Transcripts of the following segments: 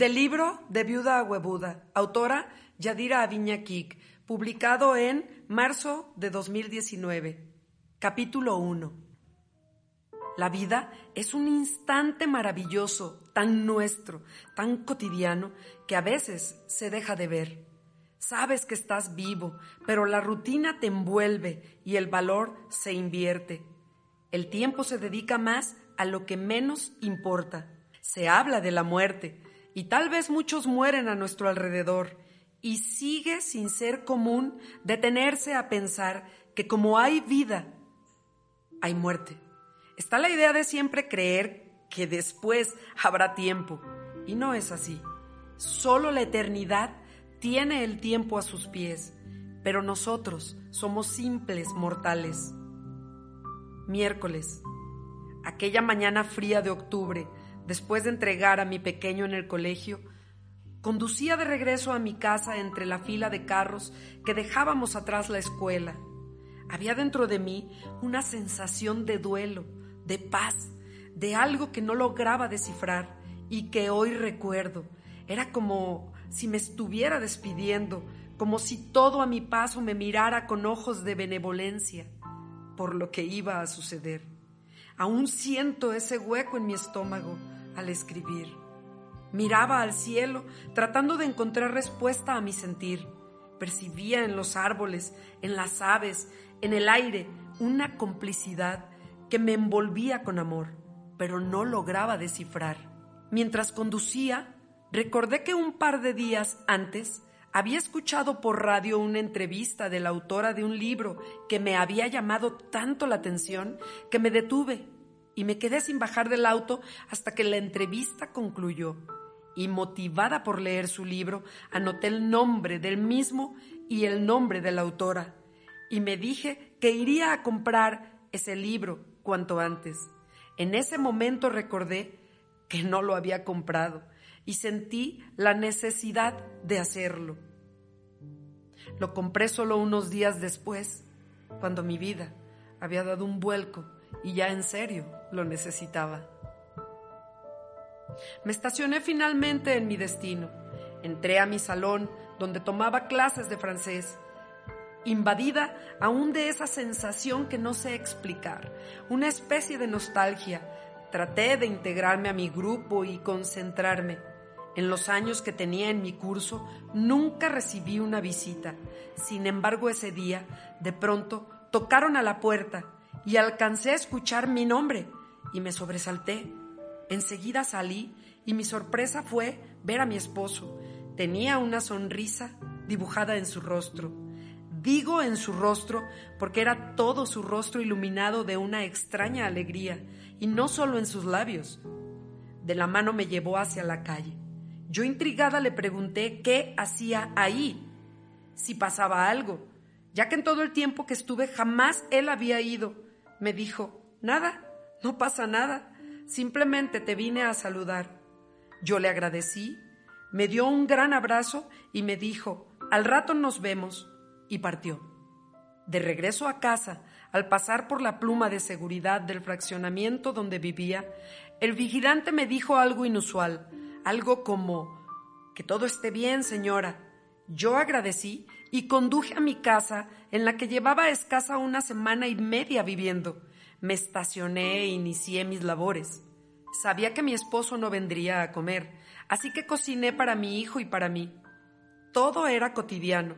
Del libro De Viuda a autora Yadira Aviña Kik, publicado en marzo de 2019. Capítulo 1. La vida es un instante maravilloso, tan nuestro, tan cotidiano, que a veces se deja de ver. Sabes que estás vivo, pero la rutina te envuelve y el valor se invierte. El tiempo se dedica más a lo que menos importa. Se habla de la muerte, y tal vez muchos mueren a nuestro alrededor, y sigue sin ser común detenerse a pensar que como hay vida, hay muerte. Está la idea de siempre creer que después habrá tiempo, y no es así. Solo la eternidad tiene el tiempo a sus pies, pero nosotros somos simples mortales. Miércoles. Aquella mañana fría de octubre, después de entregar a mi pequeño en el colegio, conducía de regreso a mi casa entre la fila de carros que dejábamos atrás la escuela. Había dentro de mí una sensación de duelo, de paz, de algo que no lograba descifrar y que hoy recuerdo. Era como si me estuviera despidiendo, como si todo a mi paso me mirara con ojos de benevolencia por lo que iba a suceder. Aún siento ese hueco en mi estómago al escribir. Miraba al cielo tratando de encontrar respuesta a mi sentir. Percibía en los árboles, en las aves, en el aire, una complicidad que me envolvía con amor, pero no lograba descifrar. Mientras conducía, recordé que un par de días antes había escuchado por radio una entrevista de la autora de un libro que me había llamado tanto la atención que me detuve y me quedé sin bajar del auto hasta que la entrevista concluyó. Y motivada por leer su libro, anoté el nombre del mismo y el nombre de la autora. Y me dije que iría a comprar ese libro cuanto antes. En ese momento recordé que no lo había comprado y sentí la necesidad de hacerlo. Lo compré solo unos días después, cuando mi vida había dado un vuelco y ya en serio lo necesitaba. Me estacioné finalmente en mi destino. Entré a mi salón donde tomaba clases de francés, invadida aún de esa sensación que no sé explicar, una especie de nostalgia. Traté de integrarme a mi grupo y concentrarme. En los años que tenía en mi curso nunca recibí una visita. Sin embargo, ese día, de pronto, tocaron a la puerta y alcancé a escuchar mi nombre y me sobresalté. Enseguida salí y mi sorpresa fue ver a mi esposo. Tenía una sonrisa dibujada en su rostro. Digo en su rostro porque era todo su rostro iluminado de una extraña alegría y no solo en sus labios. De la mano me llevó hacia la calle. Yo intrigada le pregunté qué hacía ahí, si pasaba algo, ya que en todo el tiempo que estuve jamás él había ido. Me dijo, nada, no pasa nada, simplemente te vine a saludar. Yo le agradecí, me dio un gran abrazo y me dijo, al rato nos vemos, y partió. De regreso a casa, al pasar por la pluma de seguridad del fraccionamiento donde vivía, el vigilante me dijo algo inusual, algo como, que todo esté bien, señora. Yo agradecí y conduje a mi casa, en la que llevaba escasa una semana y media viviendo. Me estacioné e inicié mis labores. Sabía que mi esposo no vendría a comer, así que cociné para mi hijo y para mí. Todo era cotidiano.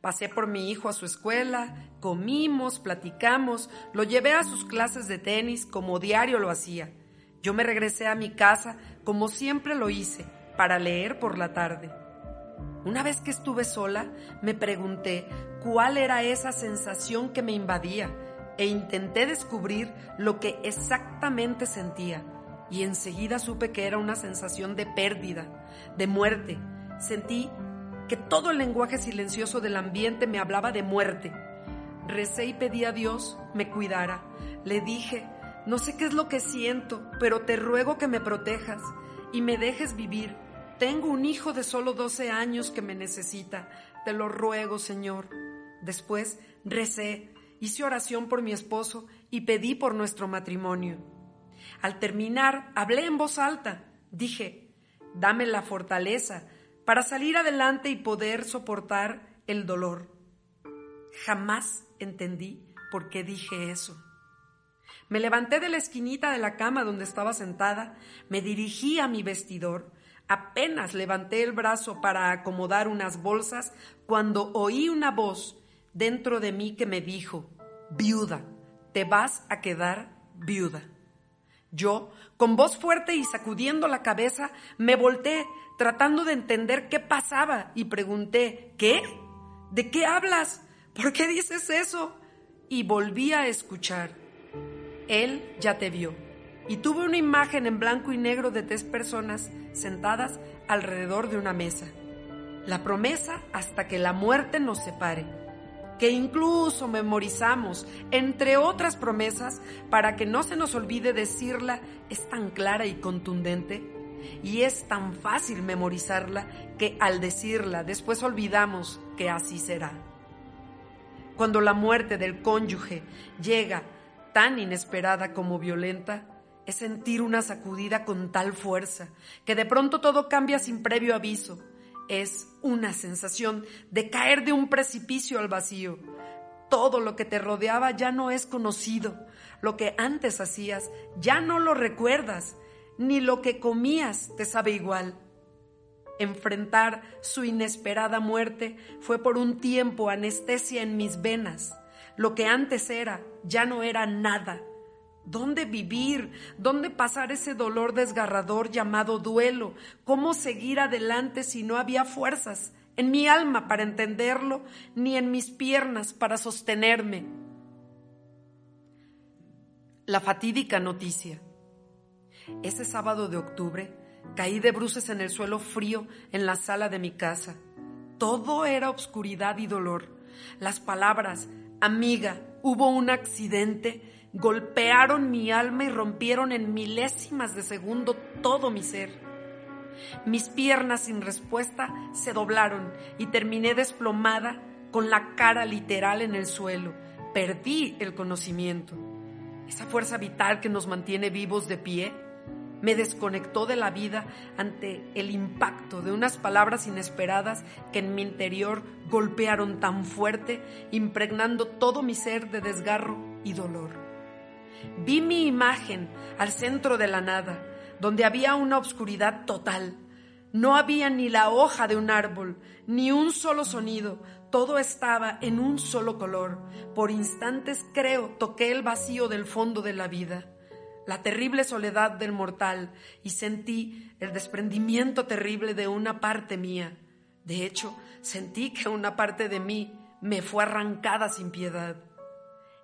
Pasé por mi hijo a su escuela, comimos, platicamos, lo llevé a sus clases de tenis como diario lo hacía. Yo me regresé a mi casa como siempre lo hice, para leer por la tarde. Una vez que estuve sola, me pregunté cuál era esa sensación que me invadía e intenté descubrir lo que exactamente sentía. y enseguida supe que era una sensación de pérdida, de muerte. Sentí que todo el lenguaje silencioso del ambiente me hablaba de muerte. Recé y pedí a Dios me cuidara. Le dije, no sé qué es lo que siento, pero te ruego que me protejas y me dejes vivir. Tengo un hijo de solo 12 años que me necesita. Te lo ruego, Señor. Después recé, hice oración por mi esposo y pedí por nuestro matrimonio. Al terminar, hablé en voz alta. Dije, dame la fortaleza para salir adelante y poder soportar el dolor. Jamás entendí por qué dije eso. Me levanté de la esquinita de la cama donde estaba sentada, me dirigí a mi vestidor, apenas levanté el brazo para acomodar unas bolsas cuando oí una voz dentro de mí que me dijo, viuda, te vas a quedar viuda. Yo, con voz fuerte y sacudiendo la cabeza, me volteé tratando de entender qué pasaba y pregunté, ¿qué? ¿De qué hablas? ¿Por qué dices eso? Y volví a escuchar. Él ya te vio. Y tuve una imagen en blanco y negro de tres personas sentadas alrededor de una mesa. La promesa hasta que la muerte nos separe que incluso memorizamos, entre otras promesas, para que no se nos olvide decirla, es tan clara y contundente y es tan fácil memorizarla que al decirla después olvidamos que así será. Cuando la muerte del cónyuge llega tan inesperada como violenta, es sentir una sacudida con tal fuerza que de pronto todo cambia sin previo aviso es una sensación de caer de un precipicio al vacío. Todo lo que te rodeaba ya no es conocido. Lo que antes hacías ya no lo recuerdas. Ni lo que comías te sabe igual. Enfrentar su inesperada muerte fue por un tiempo anestesia en mis venas. Lo que antes era ya no era nada ¿Dónde vivir? ¿Dónde pasar ese dolor desgarrador llamado duelo? ¿Cómo seguir adelante si no había fuerzas en mi alma para entenderlo, ni en mis piernas para sostenerme? La fatídica noticia. Ese sábado de octubre caí de bruces en el suelo frío en la sala de mi casa. Todo era obscuridad y dolor. Las palabras, amiga, hubo un accidente, golpearon mi alma y rompieron en milésimas de segundo todo mi ser. Mis piernas sin respuesta se doblaron y terminé desplomada con la cara literal en el suelo. Perdí el conocimiento. Esa fuerza vital que nos mantiene vivos de pie me desconectó de la vida ante el impacto de unas palabras inesperadas que en mi interior golpearon tan fuerte, impregnando todo mi ser de desgarro y dolor. Vi mi imagen al centro de la nada, donde había una obscuridad total. No había ni la hoja de un árbol, ni un solo sonido, todo estaba en un solo color. Por instantes creo toqué el vacío del fondo de la vida, la terrible soledad del mortal, y sentí el desprendimiento terrible de una parte mía. De hecho, sentí que una parte de mí me fue arrancada sin piedad.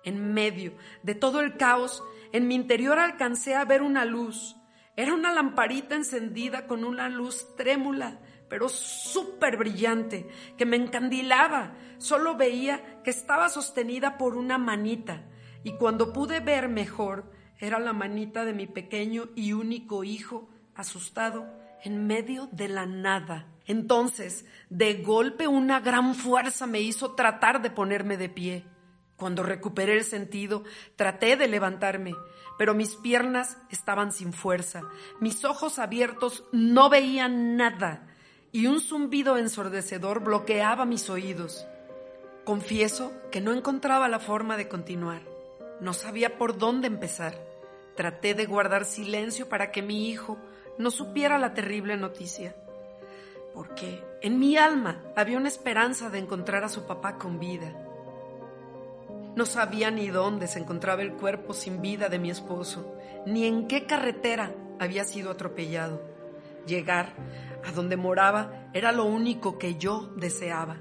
En medio de todo el caos, en mi interior alcancé a ver una luz. Era una lamparita encendida con una luz trémula, pero súper brillante, que me encandilaba. Solo veía que estaba sostenida por una manita, y cuando pude ver mejor, era la manita de mi pequeño y único hijo, asustado, en medio de la nada. Entonces, de golpe, una gran fuerza me hizo tratar de ponerme de pie. Cuando recuperé el sentido, traté de levantarme, pero mis piernas estaban sin fuerza, mis ojos abiertos no veían nada y un zumbido ensordecedor bloqueaba mis oídos. Confieso que no encontraba la forma de continuar. No sabía por dónde empezar. Traté de guardar silencio para que mi hijo no supiera la terrible noticia. Porque en mi alma había una esperanza de encontrar a su papá con vida. No sabía ni dónde se encontraba el cuerpo sin vida de mi esposo, ni en qué carretera había sido atropellado. Llegar a donde moraba era lo único que yo deseaba.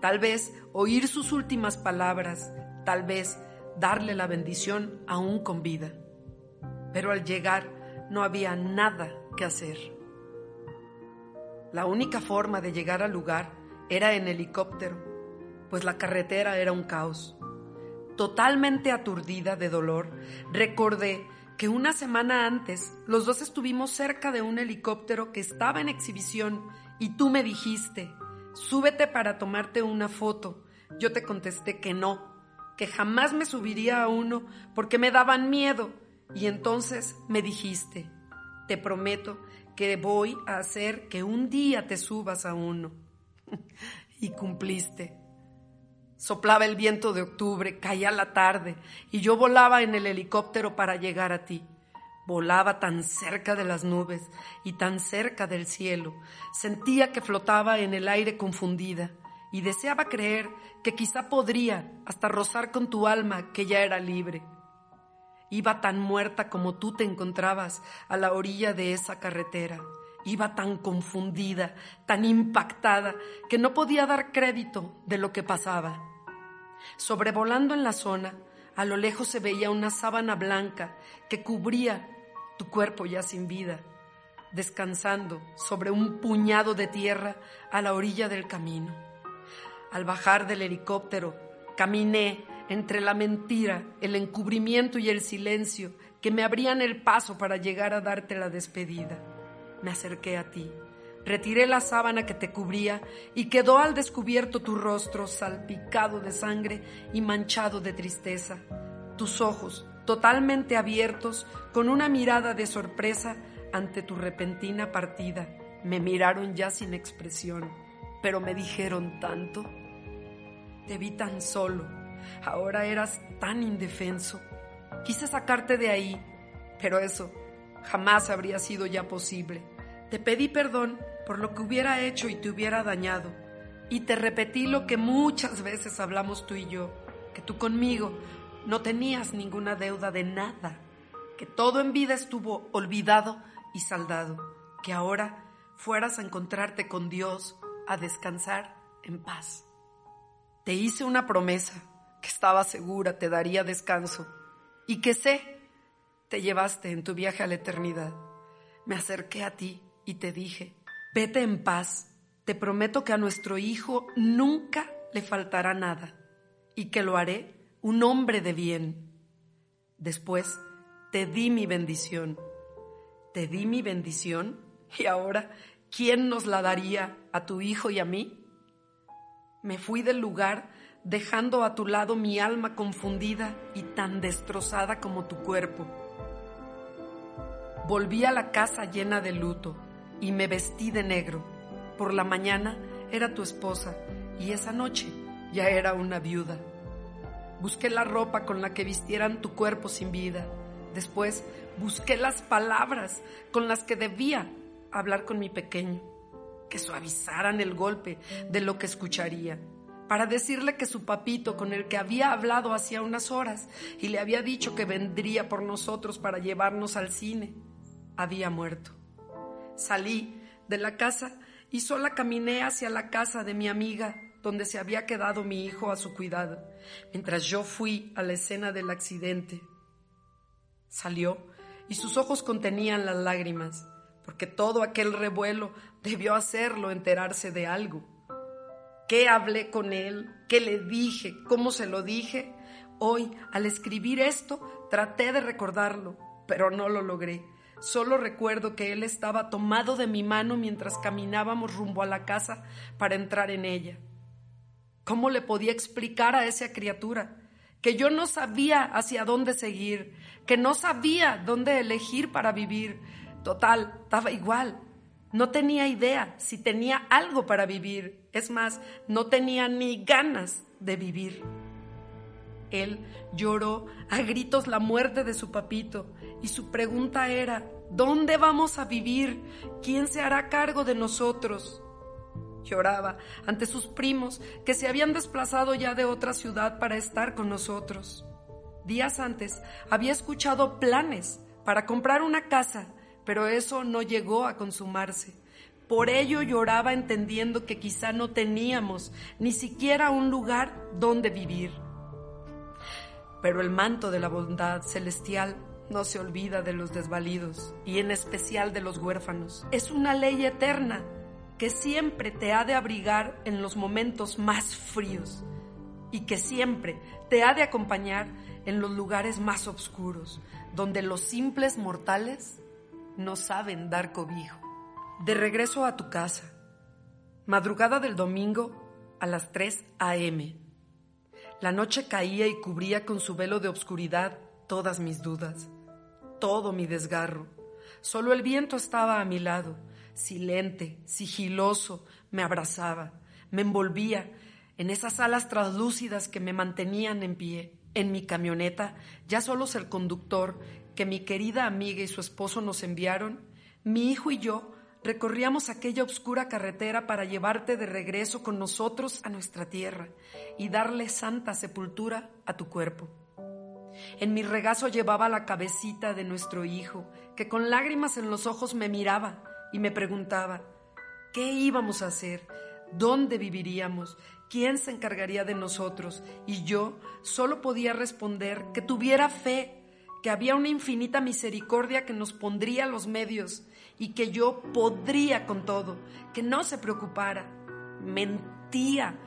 Tal vez oír sus últimas palabras, tal vez darle la bendición aún con vida. Pero al llegar no había nada que hacer. La única forma de llegar al lugar era en helicóptero, pues la carretera era un caos. Totalmente aturdida de dolor, recordé que una semana antes los dos estuvimos cerca de un helicóptero que estaba en exhibición y tú me dijiste, súbete para tomarte una foto. Yo te contesté que no, que jamás me subiría a uno porque me daban miedo. Y entonces me dijiste, te prometo que voy a hacer que un día te subas a uno. y cumpliste. Soplaba el viento de octubre, caía la tarde, y yo volaba en el helicóptero para llegar a ti. Volaba tan cerca de las nubes y tan cerca del cielo. Sentía que flotaba en el aire confundida y deseaba creer que quizá podría hasta rozar con tu alma que ya era libre. Iba tan muerta como tú te encontrabas a la orilla de esa carretera. Iba tan confundida, tan impactada, que no podía dar crédito de lo que pasaba. Sobrevolando en la zona, a lo lejos se veía una sábana blanca que cubría tu cuerpo ya sin vida, descansando sobre un puñado de tierra a la orilla del camino. Al bajar del helicóptero, caminé entre la mentira, el encubrimiento y el silencio que me abrían el paso para llegar a darte la despedida. Me acerqué a ti, retiré la sábana que te cubría y quedó al descubierto tu rostro salpicado de sangre y manchado de tristeza, tus ojos totalmente abiertos, con una mirada de sorpresa ante tu repentina partida. Me miraron ya sin expresión, pero me dijeron tanto. Te vi tan solo, ahora eras tan indefenso. Quise sacarte de ahí, pero eso jamás habría sido ya posible. Te pedí perdón por lo que hubiera hecho y te hubiera dañado, y te repetí lo que muchas veces hablamos tú y yo, que tú conmigo no tenías ninguna deuda de nada, que todo en vida estuvo olvidado y saldado, que ahora fueras a encontrarte con Dios, a descansar en paz. Te hice una promesa que estaba segura te daría descanso y que sé te llevaste en tu viaje a la eternidad. Me acerqué a ti y te dije, vete en paz, te prometo que a nuestro hijo nunca le faltará nada y que lo haré un hombre de bien. Después te di mi bendición. Te di mi bendición y ahora, ¿quién nos la daría a tu hijo y a mí? Me fui del lugar dejando a tu lado mi alma confundida y tan destrozada como tu cuerpo. Volví a la casa llena de luto y me vestí de negro. Por la mañana era tu esposa y esa noche ya era una viuda. Busqué la ropa con la que vistieran tu cuerpo sin vida. Después busqué las palabras con las que debía hablar con mi pequeño, que suavizaran el golpe de lo que escucharía, para decirle que su papito con el que había hablado hacía unas horas y le había dicho que vendría por nosotros para llevarnos al cine, había muerto. Salí de la casa y sola caminé hacia la casa de mi amiga donde se había quedado mi hijo a su cuidado, mientras yo fui a la escena del accidente. Salió y sus ojos contenían las lágrimas, porque todo aquel revuelo debió hacerlo enterarse de algo. ¿Qué hablé con él? ¿Qué le dije? ¿Cómo se lo dije? Hoy, al escribir esto, traté de recordarlo, pero no lo logré. Solo recuerdo que él estaba tomado de mi mano mientras caminábamos rumbo a la casa para entrar en ella. ¿Cómo le podía explicar a esa criatura que yo no sabía hacia dónde seguir, que no sabía dónde elegir para vivir? Total, estaba igual. No tenía idea si tenía algo para vivir. Es más, no tenía ni ganas de vivir. Él lloró a gritos la muerte de su papito y su pregunta era, ¿dónde vamos a vivir? ¿Quién se hará cargo de nosotros? Lloraba ante sus primos que se habían desplazado ya de otra ciudad para estar con nosotros. Días antes había escuchado planes para comprar una casa, pero eso no llegó a consumarse. Por ello lloraba entendiendo que quizá no teníamos ni siquiera un lugar donde vivir. Pero el manto de la bondad celestial no se olvida de los desvalidos y en especial de los huérfanos. Es una ley eterna que siempre te ha de abrigar en los momentos más fríos y que siempre te ha de acompañar en los lugares más oscuros, donde los simples mortales no saben dar cobijo. De regreso a tu casa, madrugada del domingo a las 3 a.m. La noche caía y cubría con su velo de obscuridad todas mis dudas, todo mi desgarro. Solo el viento estaba a mi lado, silente, sigiloso, me abrazaba, me envolvía en esas alas translúcidas que me mantenían en pie. En mi camioneta, ya solos el conductor, que mi querida amiga y su esposo nos enviaron, mi hijo y yo recorríamos aquella oscura carretera para llevarte de regreso con nosotros a nuestra tierra y darle santa sepultura a tu cuerpo. En mi regazo llevaba la cabecita de nuestro hijo, que con lágrimas en los ojos me miraba y me preguntaba, ¿qué íbamos a hacer? ¿Dónde viviríamos? ¿Quién se encargaría de nosotros? Y yo solo podía responder que tuviera fe, que había una infinita misericordia que nos pondría los medios y que yo podría con todo, que no se preocupara. Mentía.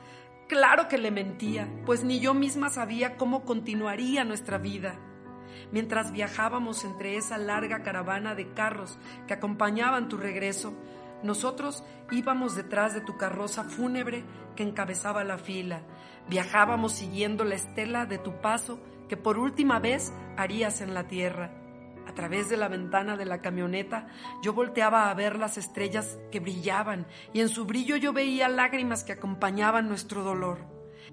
Claro que le mentía, pues ni yo misma sabía cómo continuaría nuestra vida. Mientras viajábamos entre esa larga caravana de carros que acompañaban tu regreso, nosotros íbamos detrás de tu carroza fúnebre que encabezaba la fila. Viajábamos siguiendo la estela de tu paso que por última vez harías en la tierra. A través de la ventana de la camioneta yo volteaba a ver las estrellas que brillaban y en su brillo yo veía lágrimas que acompañaban nuestro dolor.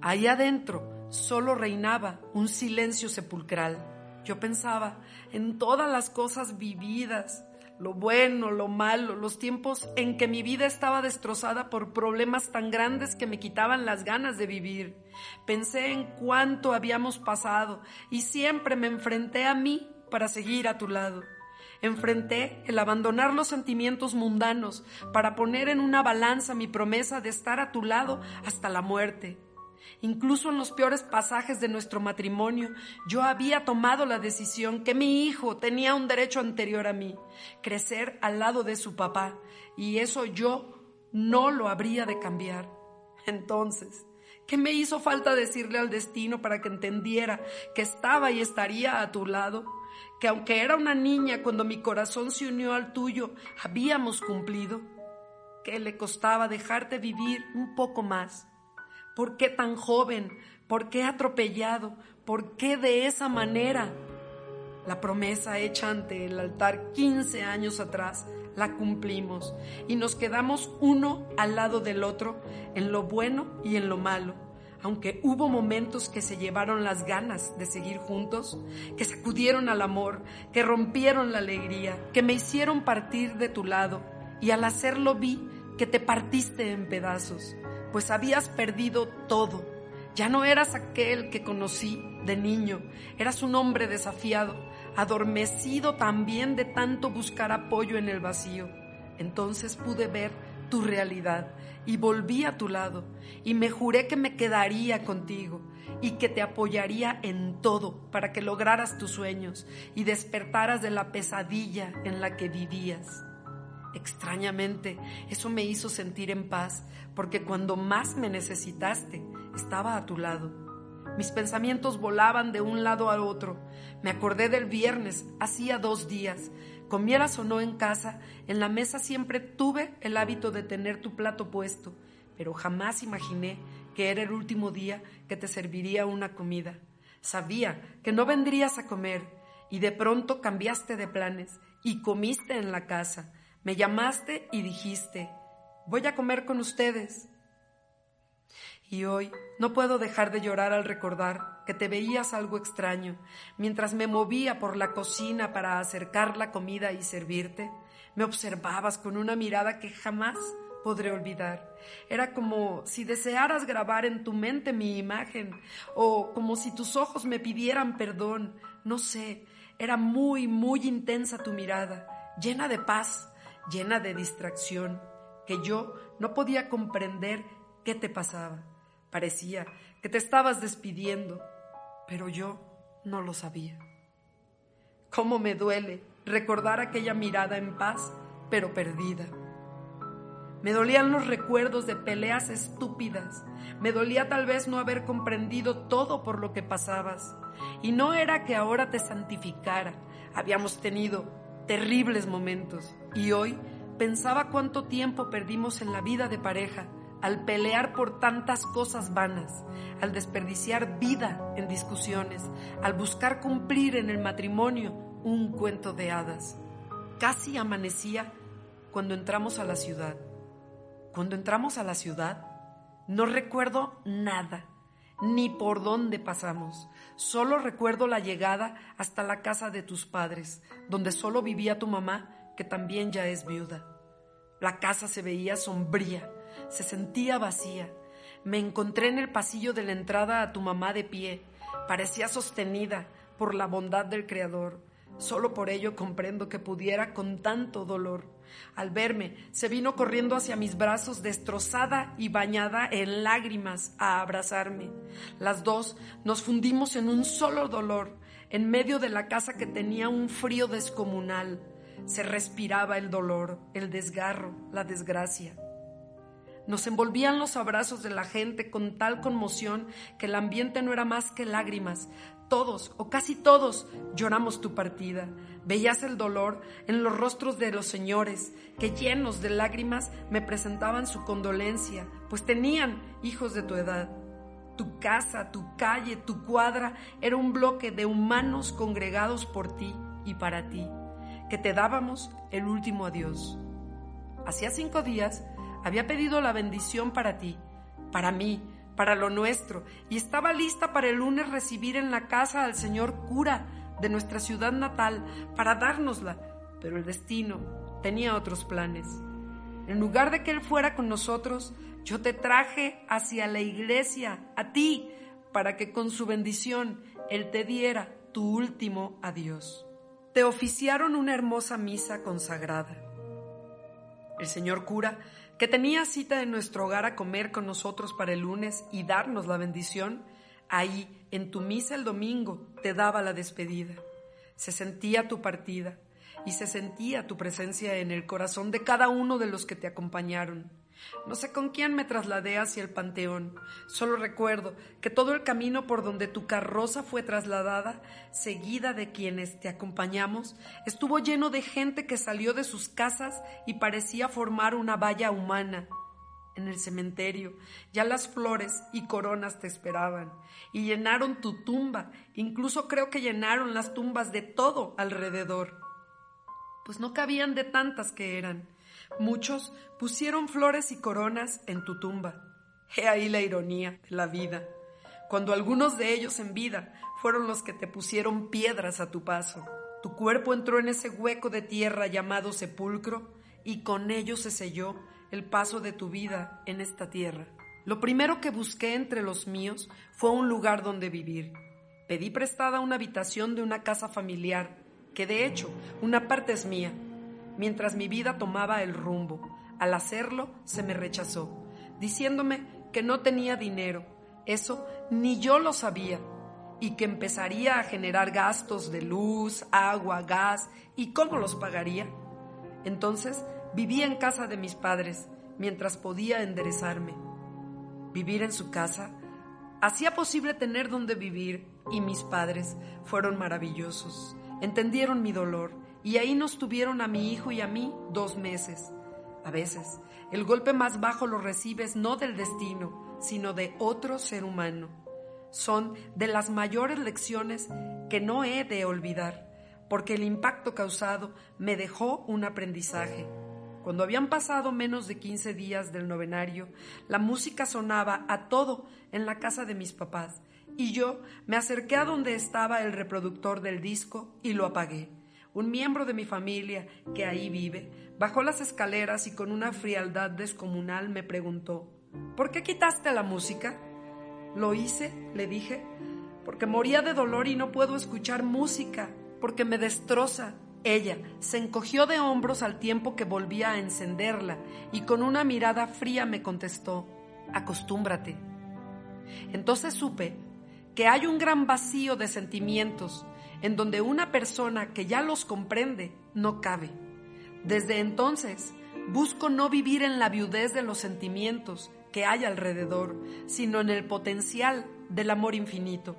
Ahí adentro solo reinaba un silencio sepulcral. Yo pensaba en todas las cosas vividas, lo bueno, lo malo, los tiempos en que mi vida estaba destrozada por problemas tan grandes que me quitaban las ganas de vivir. Pensé en cuánto habíamos pasado y siempre me enfrenté a mí para seguir a tu lado. Enfrenté el abandonar los sentimientos mundanos para poner en una balanza mi promesa de estar a tu lado hasta la muerte. Incluso en los peores pasajes de nuestro matrimonio, yo había tomado la decisión que mi hijo tenía un derecho anterior a mí, crecer al lado de su papá, y eso yo no lo habría de cambiar. Entonces, ¿qué me hizo falta decirle al destino para que entendiera que estaba y estaría a tu lado? Que aunque era una niña cuando mi corazón se unió al tuyo, habíamos cumplido. ¿Qué le costaba dejarte vivir un poco más? ¿Por qué tan joven? ¿Por qué atropellado? ¿Por qué de esa manera? La promesa hecha ante el altar 15 años atrás la cumplimos y nos quedamos uno al lado del otro en lo bueno y en lo malo. Aunque hubo momentos que se llevaron las ganas de seguir juntos, que sacudieron al amor, que rompieron la alegría, que me hicieron partir de tu lado y al hacerlo vi que te partiste en pedazos pues habías perdido todo. Ya no eras aquel que conocí de niño, eras un hombre desafiado, adormecido también de tanto buscar apoyo en el vacío. Entonces pude ver tu realidad y volví a tu lado y me juré que me quedaría contigo y que te apoyaría en todo para que lograras tus sueños y despertaras de la pesadilla en la que vivías. Extrañamente, eso me hizo sentir en paz, porque cuando más me necesitaste, estaba a tu lado. Mis pensamientos volaban de un lado al otro. Me acordé del viernes, hacía dos días. Comieras o no en casa, en la mesa siempre tuve el hábito de tener tu plato puesto, pero jamás imaginé que era el último día que te serviría una comida. Sabía que no vendrías a comer y de pronto cambiaste de planes y comiste en la casa me llamaste y dijiste, voy a comer con ustedes. Y hoy no puedo dejar de llorar al recordar que te veías algo extraño mientras me movía por la cocina para acercar la comida y servirte. Me observabas con una mirada que jamás podré olvidar. Era como si desearas grabar en tu mente mi imagen o como si tus ojos me pidieran perdón. No sé, era muy, muy intensa tu mirada, llena de paz, llena de distracción, que yo no podía comprender qué te pasaba. Parecía que te estabas despidiendo, pero yo no lo sabía. Cómo me duele recordar aquella mirada en paz, pero perdida. Me dolían los recuerdos de peleas estúpidas. Me dolía tal vez no haber comprendido todo por lo que pasabas. Y no era que ahora te santificara. Habíamos tenido terribles momentos. Y hoy pensaba cuánto tiempo perdimos en la vida de pareja al pelear por tantas cosas vanas, al desperdiciar vida en discusiones, al buscar cumplir en el matrimonio un cuento de hadas. Casi amanecía cuando entramos a la ciudad. Cuando entramos a la ciudad, no recuerdo nada, ni por dónde pasamos. Solo recuerdo la llegada hasta la casa de tus padres, donde solo vivía tu mamá, que también ya es viuda. La casa se veía sombría, se sentía vacía. Me encontré en el pasillo de la entrada a tu mamá de pie. Parecía sostenida por la bondad del Creador. Solo por ello comprendo que pudiera con tanto dolor. Al verme, se vino corriendo hacia mis brazos, destrozada y bañada en lágrimas, a abrazarme. Las dos nos fundimos en un solo dolor, en medio de la casa que tenía un frío descomunal. Se respiraba el dolor, el desgarro, la desgracia. Nos envolvían los abrazos de la gente con tal conmoción que el ambiente no era más que lágrimas. Todos, o casi todos, lloramos tu partida. Veías el dolor en los rostros de los señores, que llenos de lágrimas me presentaban su condolencia, pues tenían hijos de tu edad. Tu casa, tu calle, tu cuadra era un bloque de humanos congregados por ti y para ti, que te dábamos el último adiós. Hacía cinco días había pedido la bendición para ti, para mí, para lo nuestro, y estaba lista para el lunes recibir en la casa al señor cura de nuestra ciudad natal para dárnosla, pero el destino tenía otros planes. En lugar de que él fuera con nosotros, yo te traje hacia la iglesia, a ti, para que con su bendición él te diera tu último adiós. Te oficiaron una hermosa misa consagrada. El señor cura que tenía cita en nuestro hogar a comer con nosotros para el lunes y darnos la bendición, ahí, en tu misa el domingo, te daba la despedida. Se sentía tu partida y se sentía tu presencia en el corazón de cada uno de los que te acompañaron. No sé con quién me trasladé hacia el panteón. Solo recuerdo que todo el camino por donde tu carroza fue trasladada, seguida de quienes te acompañamos, estuvo lleno de gente que salió de sus casas y parecía formar una valla humana. En el cementerio ya las flores y coronas te esperaban y llenaron tu tumba, incluso creo que llenaron las tumbas de todo alrededor. Pues no cabían de tantas que eran Muchos pusieron flores y coronas en tu tumba. He ahí la ironía de la vida. Cuando algunos de ellos en vida fueron los que te pusieron piedras a tu paso. Tu cuerpo entró en ese hueco de tierra llamado sepulcro y con ello se selló el paso de tu vida en esta tierra. Lo primero que busqué entre los míos fue un lugar donde vivir. Pedí prestada una habitación de una casa familiar, que de hecho una parte es mía, mientras mi vida tomaba el rumbo. Al hacerlo, se me rechazó, diciéndome que no tenía dinero. Eso ni yo lo sabía y que empezaría a generar gastos de luz, agua, gas y cómo los pagaría. Entonces vivía en casa de mis padres mientras podía enderezarme. Vivir en su casa hacía posible tener donde vivir y mis padres fueron maravillosos. Entendieron mi dolor y ahí nos tuvieron a mi hijo y a mí dos meses. A veces, el golpe más bajo lo recibes no del destino, sino de otro ser humano. Son de las mayores lecciones que no he de olvidar, porque el impacto causado me dejó un aprendizaje. Cuando habían pasado menos de 15 días del novenario, la música sonaba a todo en la casa de mis papás, y yo me acerqué a donde estaba el reproductor del disco y lo apagué un miembro de mi familia que ahí vive, bajó las escaleras y con una frialdad descomunal me preguntó, ¿por qué quitaste la música? Lo hice, le dije, porque moría de dolor y no puedo escuchar música, porque me destroza. Ella se encogió de hombros al tiempo que volvía a encenderla y con una mirada fría me contestó, acostúmbrate. Entonces supe que hay un gran vacío de sentimientos en donde una persona que ya los comprende no cabe. Desde entonces, busco no vivir en la viudez de los sentimientos que hay alrededor, sino en el potencial del amor infinito.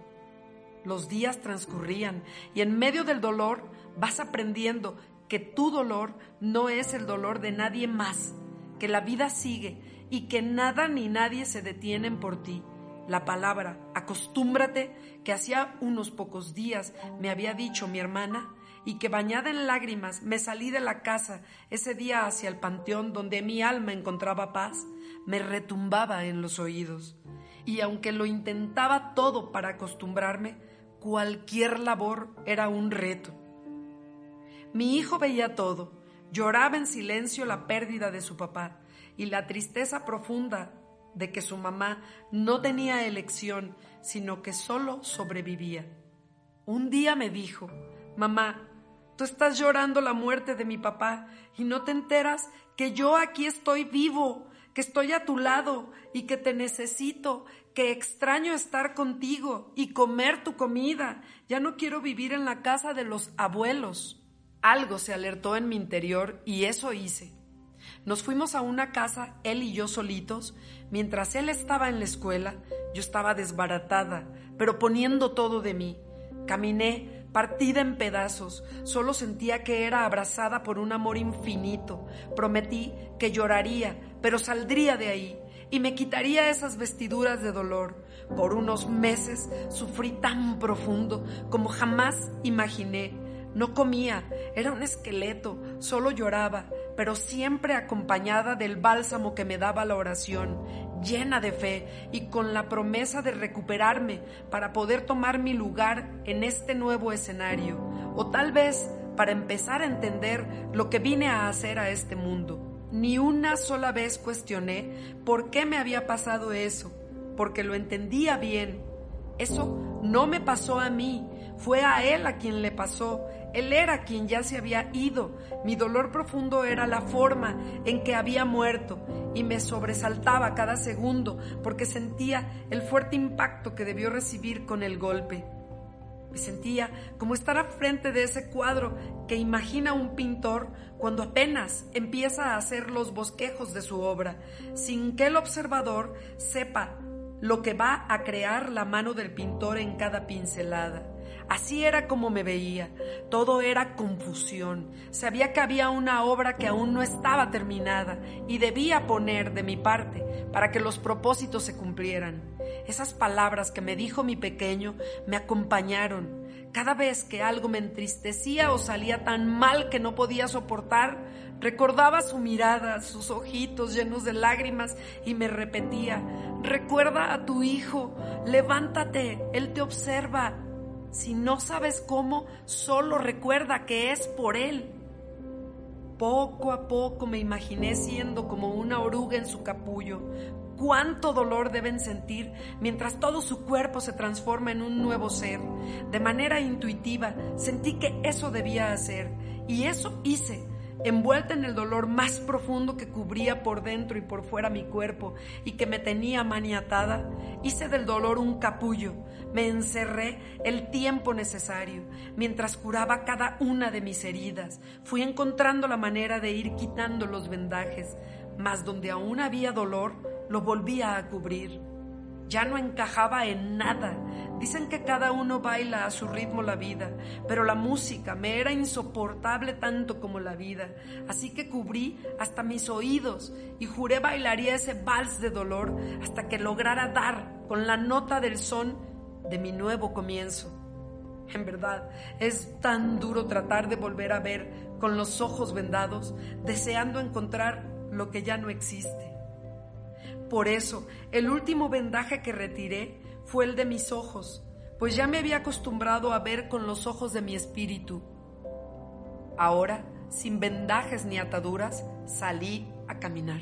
Los días transcurrían y en medio del dolor vas aprendiendo que tu dolor no es el dolor de nadie más, que la vida sigue y que nada ni nadie se detienen por ti. La palabra, acostúmbrate, que hacía unos pocos días me había dicho mi hermana, y que bañada en lágrimas me salí de la casa ese día hacia el panteón donde mi alma encontraba paz, me retumbaba en los oídos. Y aunque lo intentaba todo para acostumbrarme, cualquier labor era un reto. Mi hijo veía todo, lloraba en silencio la pérdida de su papá y la tristeza profunda de que su mamá no tenía elección, sino que solo sobrevivía. Un día me dijo, mamá, tú estás llorando la muerte de mi papá y no te enteras que yo aquí estoy vivo, que estoy a tu lado y que te necesito, que extraño estar contigo y comer tu comida. Ya no quiero vivir en la casa de los abuelos. Algo se alertó en mi interior y eso hice. Nos fuimos a una casa, él y yo solitos. Mientras él estaba en la escuela, yo estaba desbaratada, pero poniendo todo de mí. Caminé, partida en pedazos, solo sentía que era abrazada por un amor infinito. Prometí que lloraría, pero saldría de ahí y me quitaría esas vestiduras de dolor. Por unos meses sufrí tan profundo como jamás imaginé no comía, era un esqueleto, solo lloraba, pero siempre acompañada del bálsamo que me daba la oración, llena de fe y con la promesa de recuperarme para poder tomar mi lugar en este nuevo escenario, o tal vez para empezar a entender lo que vine a hacer a este mundo. Ni una sola vez cuestioné por qué me había pasado eso, porque lo entendía bien. Eso no me pasó a mí, fue a él a quien le pasó. Él era quien ya se había ido. Mi dolor profundo era la forma en que había muerto y me sobresaltaba cada segundo porque sentía el fuerte impacto que debió recibir con el golpe. Me sentía como estar a frente de ese cuadro que imagina un pintor cuando apenas empieza a hacer los bosquejos de su obra, sin que el observador sepa lo que va a crear la mano del pintor en cada pincelada. Así era como me veía. Todo era confusión. Sabía que había una obra que aún no estaba terminada y debía poner de mi parte para que los propósitos se cumplieran. Esas palabras que me dijo mi pequeño me acompañaron. Cada vez que algo me entristecía o salía tan mal que no podía soportar, recordaba su mirada, sus ojitos llenos de lágrimas y me repetía, recuerda a tu hijo, levántate, él te observa, si no sabes cómo, solo recuerda que es por Él. Poco a poco me imaginé siendo como una oruga en su capullo. Cuánto dolor deben sentir mientras todo su cuerpo se transforma en un nuevo ser. De manera intuitiva sentí que eso debía hacer y eso hice envuelta en el dolor más profundo que cubría por dentro y por fuera mi cuerpo y que me tenía maniatada, hice del dolor un capullo, me encerré el tiempo necesario, mientras curaba cada una de mis heridas, fui encontrando la manera de ir quitando los vendajes, mas donde aún había dolor, lo volvía a cubrir ya no encajaba en nada. Dicen que cada uno baila a su ritmo la vida, pero la música me era insoportable tanto como la vida, así que cubrí hasta mis oídos y juré bailaría ese vals de dolor hasta que lograra dar con la nota del son de mi nuevo comienzo. En verdad, es tan duro tratar de volver a ver con los ojos vendados, deseando encontrar lo que ya no existe. Por eso, el último vendaje que retiré fue el de mis ojos, pues ya me había acostumbrado a ver con los ojos de mi espíritu. Ahora, sin vendajes ni ataduras, salí a caminar.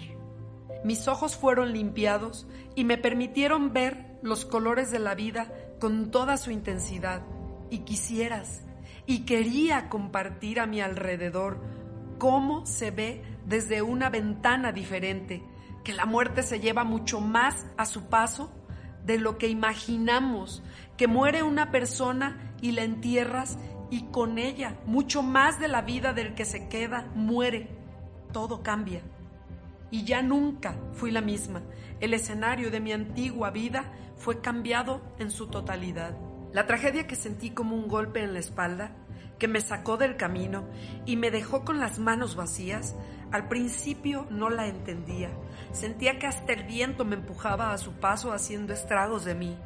Mis ojos fueron limpiados y me permitieron ver los colores de la vida con toda su intensidad. Y quisieras, y quería compartir a mi alrededor cómo se ve desde una ventana diferente que la muerte se lleva mucho más a su paso de lo que imaginamos, que muere una persona y la entierras y con ella mucho más de la vida del que se queda muere. Todo cambia. Y ya nunca fui la misma. El escenario de mi antigua vida fue cambiado en su totalidad. La tragedia que sentí como un golpe en la espalda, que me sacó del camino y me dejó con las manos vacías, al principio no la entendía. Sentía que hasta el viento me empujaba a su paso haciendo estragos de mí.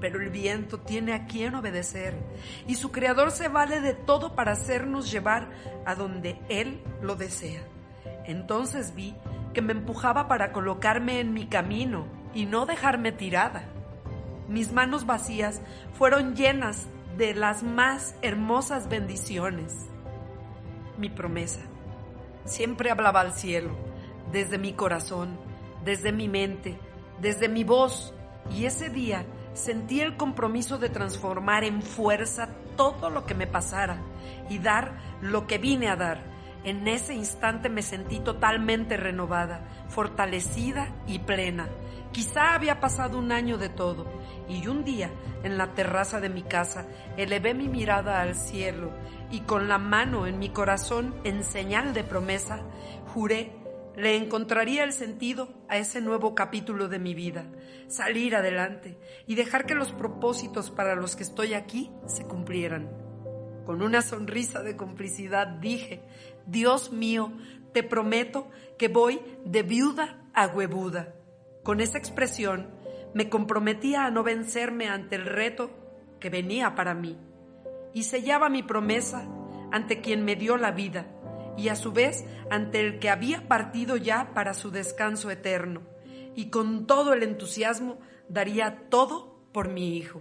Pero el viento tiene a quien obedecer y su creador se vale de todo para hacernos llevar a donde él lo desea. Entonces vi que me empujaba para colocarme en mi camino y no dejarme tirada. Mis manos vacías fueron llenas de las más hermosas bendiciones. Mi promesa. Siempre hablaba al cielo, desde mi corazón, desde mi mente, desde mi voz, y ese día sentí el compromiso de transformar en fuerza todo lo que me pasara y dar lo que vine a dar. En ese instante me sentí totalmente renovada, fortalecida y plena. Quizá había pasado un año de todo, y un día, en la terraza de mi casa, elevé mi mirada al cielo y con la mano en mi corazón en señal de promesa, juré le encontraría el sentido a ese nuevo capítulo de mi vida, salir adelante y dejar que los propósitos para los que estoy aquí se cumplieran. Con una sonrisa de complicidad dije, Dios mío, te prometo que voy de viuda a huevuda. Con esa expresión me comprometía a no vencerme ante el reto que venía para mí y sellaba mi promesa ante quien me dio la vida y a su vez ante el que había partido ya para su descanso eterno y con todo el entusiasmo daría todo por mi hijo.